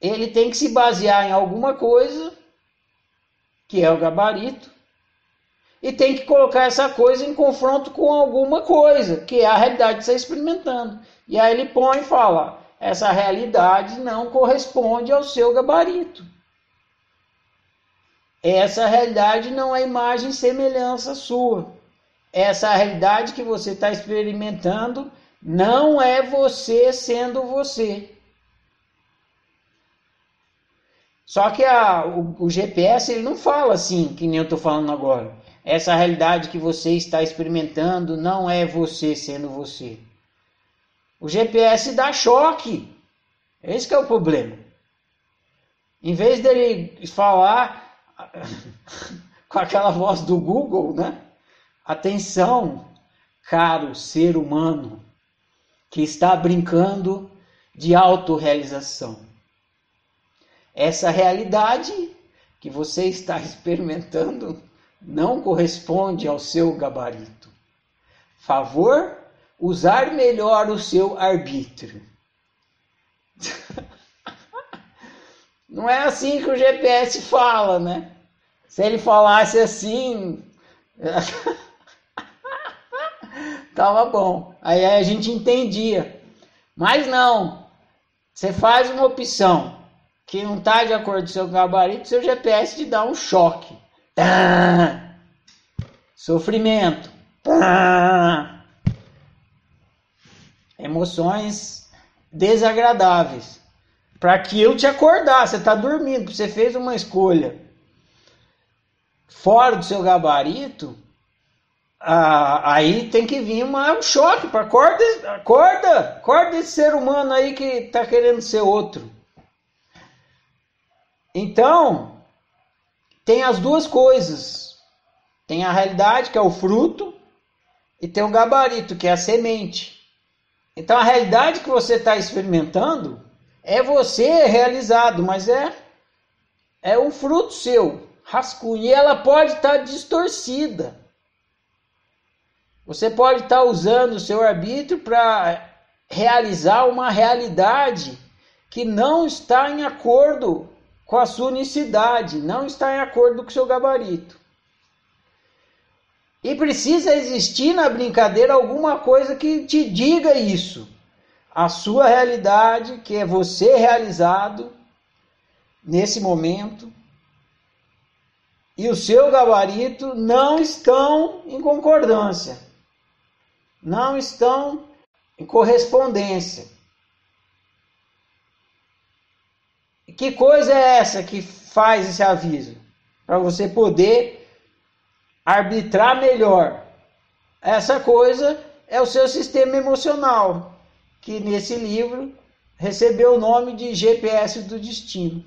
ele tem que se basear em alguma coisa, que é o gabarito, e tem que colocar essa coisa em confronto com alguma coisa, que é a realidade que você está experimentando. E aí ele põe e fala: essa realidade não corresponde ao seu gabarito. Essa realidade não é imagem e semelhança sua. Essa realidade que você está experimentando não é você sendo você. Só que a, o, o, GPS ele não fala assim, que nem eu estou falando agora. Essa realidade que você está experimentando não é você sendo você. O GPS dá choque. Esse que é o problema. Em vez dele falar com aquela voz do Google, né? Atenção, caro ser humano que está brincando de autorrealização. Essa realidade que você está experimentando não corresponde ao seu gabarito. Favor usar melhor o seu arbítrio. Não é assim que o GPS fala, né? Se ele falasse assim, tava bom. Aí a gente entendia. Mas não. Você faz uma opção que não está de acordo com seu gabarito, seu GPS te dá um choque. Tá. Sofrimento. Tá. Emoções desagradáveis. Para que eu te acordar, você está dormindo, você fez uma escolha fora do seu gabarito, ah, aí tem que vir uma, um choque para acorda, acorda, acorda esse ser humano aí que está querendo ser outro. Então, tem as duas coisas. Tem a realidade, que é o fruto, e tem o gabarito, que é a semente. Então, a realidade que você está experimentando é você realizado, mas é, é um fruto seu, rascunho. E ela pode estar tá distorcida. Você pode estar tá usando o seu arbítrio para realizar uma realidade que não está em acordo com a sua unicidade, não está em acordo com o seu gabarito. E precisa existir na brincadeira alguma coisa que te diga isso. A sua realidade, que é você realizado nesse momento, e o seu gabarito não estão em concordância, não estão em correspondência. Que coisa é essa que faz esse aviso? Para você poder arbitrar melhor. Essa coisa é o seu sistema emocional, que nesse livro recebeu o nome de GPS do destino.